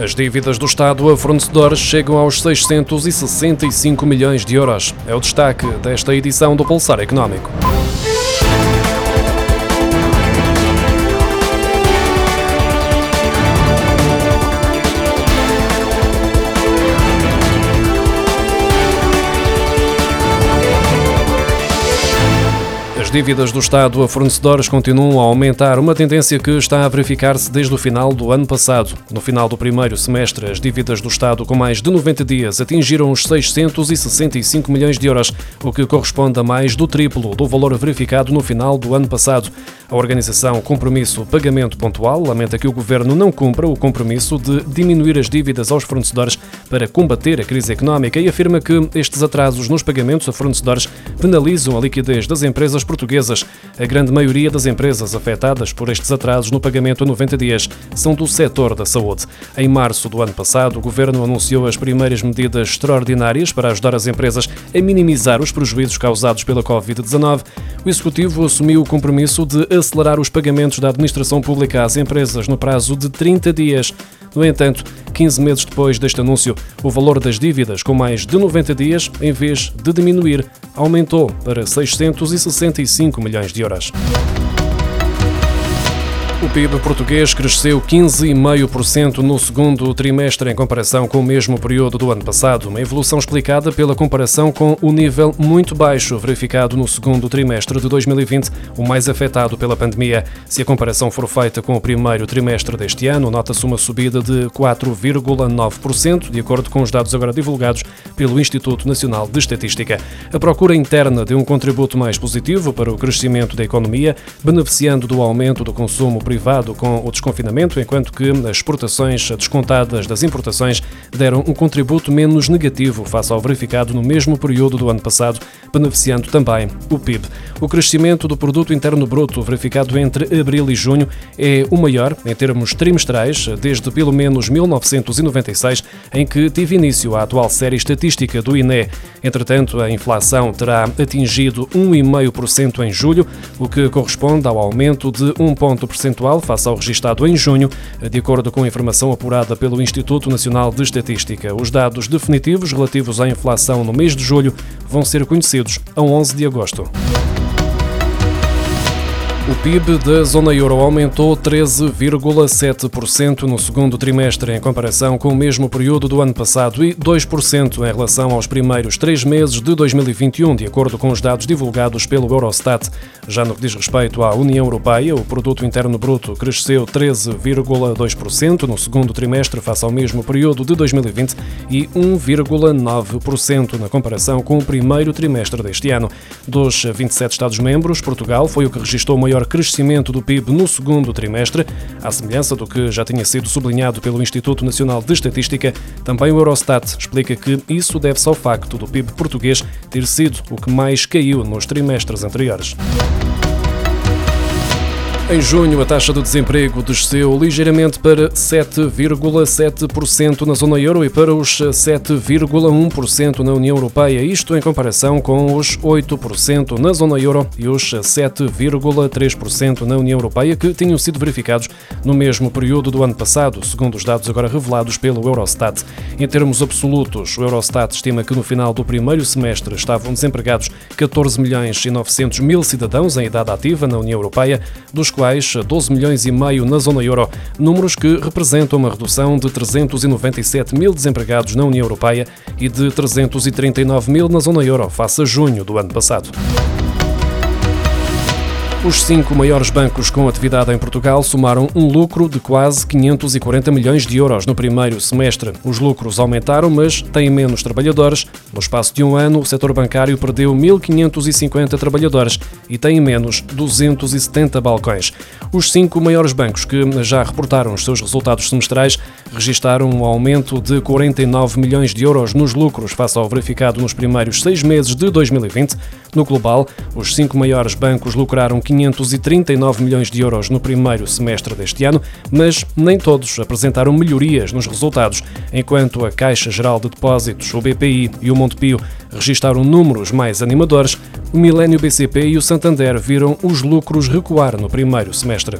As dívidas do Estado a fornecedores chegam aos 665 milhões de euros. É o destaque desta edição do Pulsar Económico. As dívidas do Estado a fornecedores continuam a aumentar, uma tendência que está a verificar-se desde o final do ano passado. No final do primeiro semestre, as dívidas do Estado com mais de 90 dias atingiram os 665 milhões de euros, o que corresponde a mais do triplo do valor verificado no final do ano passado. A organização Compromisso Pagamento Pontual lamenta que o governo não cumpra o compromisso de diminuir as dívidas aos fornecedores para combater a crise económica e afirma que estes atrasos nos pagamentos a fornecedores penalizam a liquidez das empresas portuguesas. A grande maioria das empresas afetadas por estes atrasos no pagamento a 90 dias são do setor da saúde. Em março do ano passado, o governo anunciou as primeiras medidas extraordinárias para ajudar as empresas a minimizar os prejuízos causados pela Covid-19. O executivo assumiu o compromisso de acelerar os pagamentos da administração pública às empresas no prazo de 30 dias. No entanto, 15 meses depois deste anúncio, o valor das dívidas com mais de 90 dias, em vez de diminuir, aumentou para 665 milhões de euros. O PIB português cresceu 15,5% no segundo trimestre em comparação com o mesmo período do ano passado, uma evolução explicada pela comparação com o nível muito baixo verificado no segundo trimestre de 2020, o mais afetado pela pandemia. Se a comparação for feita com o primeiro trimestre deste ano, nota-se uma subida de 4,9%, de acordo com os dados agora divulgados pelo Instituto Nacional de Estatística. A procura interna deu um contributo mais positivo para o crescimento da economia, beneficiando do aumento do consumo privado com o desconfinamento, enquanto que as exportações descontadas das importações deram um contributo menos negativo face ao verificado no mesmo período do ano passado, beneficiando também o PIB. O crescimento do produto interno bruto verificado entre abril e junho é o maior em termos trimestrais desde pelo menos 1996, em que teve início a atual série estatística do INE. Entretanto, a inflação terá atingido 1,5% em julho, o que corresponde ao aumento de 1 ponto percentual percentual face ao registado em junho, de acordo com a informação apurada pelo Instituto Nacional de Estatística. Os dados definitivos relativos à inflação no mês de julho vão ser conhecidos a 11 de agosto. O PIB da zona euro aumentou 13,7% no segundo trimestre em comparação com o mesmo período do ano passado e 2% em relação aos primeiros três meses de 2021, de acordo com os dados divulgados pelo Eurostat. Já no que diz respeito à União Europeia, o produto interno bruto cresceu 13,2% no segundo trimestre face ao mesmo período de 2020 e 1,9% na comparação com o primeiro trimestre deste ano. Dos 27 Estados-membros, Portugal foi o que registrou maior maior crescimento do PIB no segundo trimestre, à semelhança do que já tinha sido sublinhado pelo Instituto Nacional de Estatística, também o Eurostat explica que isso deve-se ao facto do PIB português ter sido o que mais caiu nos trimestres anteriores. Em junho, a taxa de desemprego desceu ligeiramente para 7,7% na zona euro e para os 7,1% na União Europeia, isto em comparação com os 8% na zona euro e os 7,3% na União Europeia, que tinham sido verificados no mesmo período do ano passado, segundo os dados agora revelados pelo Eurostat. Em termos absolutos, o Eurostat estima que no final do primeiro semestre estavam desempregados 14 milhões e 900 mil cidadãos em idade ativa na União Europeia, dos quais 12 milhões e meio na zona euro, números que representam uma redução de 397 mil desempregados na União Europeia e de 339 mil na zona euro face a junho do ano passado. Os cinco maiores bancos com atividade em Portugal somaram um lucro de quase 540 milhões de euros no primeiro semestre. Os lucros aumentaram, mas têm menos trabalhadores. No espaço de um ano, o setor bancário perdeu 1.550 trabalhadores e tem menos 270 balcões. Os cinco maiores bancos que já reportaram os seus resultados semestrais registaram um aumento de 49 milhões de euros nos lucros face ao verificado nos primeiros seis meses de 2020. No global, os cinco maiores bancos lucraram 539 milhões de euros no primeiro semestre deste ano, mas nem todos apresentaram melhorias nos resultados, enquanto a Caixa Geral de Depósitos, o BPI e o Montepio registaram números mais animadores, o Milênio BCP e o Santander viram os lucros recuar no primeiro semestre.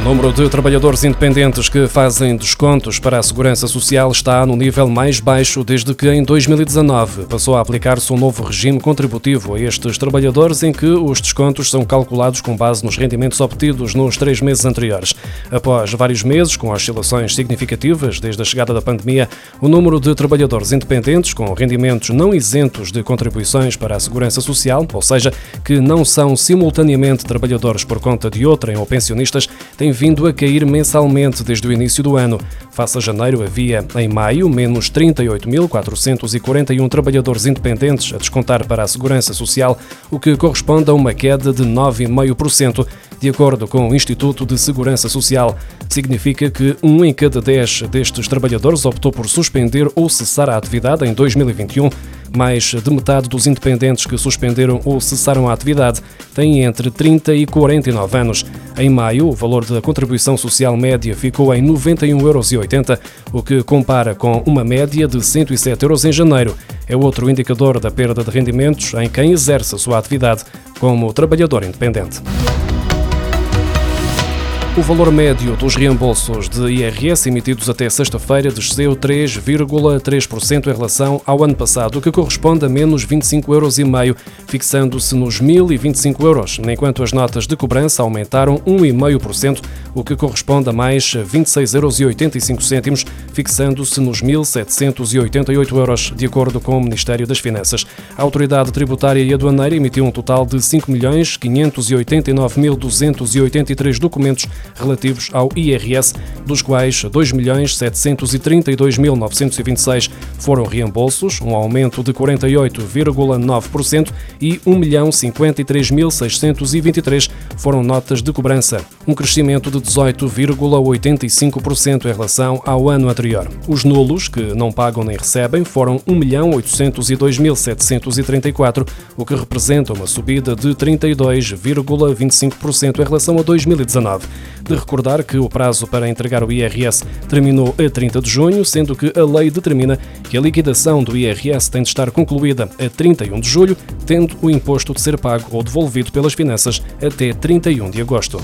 O número de trabalhadores independentes que fazem descontos para a segurança social está no nível mais baixo desde que em 2019 passou a aplicar-se um novo regime contributivo a estes trabalhadores em que os descontos são calculados com base nos rendimentos obtidos nos três meses anteriores. Após vários meses com oscilações significativas desde a chegada da pandemia, o número de trabalhadores independentes com rendimentos não isentos de contribuições para a segurança social, ou seja, que não são simultaneamente trabalhadores por conta de outrem ou pensionistas, tem tem vindo a cair mensalmente desde o início do ano. Face a janeiro, havia, em maio, menos 38.441 trabalhadores independentes a descontar para a Segurança Social, o que corresponde a uma queda de 9,5%, de acordo com o Instituto de Segurança Social. Significa que um em cada dez destes trabalhadores optou por suspender ou cessar a atividade em 2021 mais de metade dos independentes que suspenderam ou cessaram a atividade têm entre 30 e 49 anos. Em maio, o valor da contribuição social média ficou em 91,80 euros, o que compara com uma média de 107 euros em janeiro. É outro indicador da perda de rendimentos em quem exerce a sua atividade como trabalhador independente. O valor médio dos reembolsos de IRS emitidos até sexta-feira desceu 3,3% em relação ao ano passado, o que corresponde a menos 25,5 euros, fixando-se nos 1.025 euros, enquanto as notas de cobrança aumentaram 1,5%, o que corresponde a mais 26,85 euros, fixando-se nos 1.788 euros, de acordo com o Ministério das Finanças. A Autoridade Tributária e Aduaneira emitiu um total de 5.589.283 documentos relativos ao IRS, dos quais 2.732.926 foram reembolsos, um aumento de 48,9%, e 1.053.623 foram notas de cobrança, um crescimento de 18,85% em relação ao ano anterior. Os nulos, que não pagam nem recebem, foram 1.802.734, o que representa uma subida de 32,25% em relação a 2019 de recordar que o prazo para entregar o IRS terminou a 30 de junho, sendo que a lei determina que a liquidação do IRS tem de estar concluída a 31 de julho, tendo o imposto de ser pago ou devolvido pelas finanças até 31 de agosto.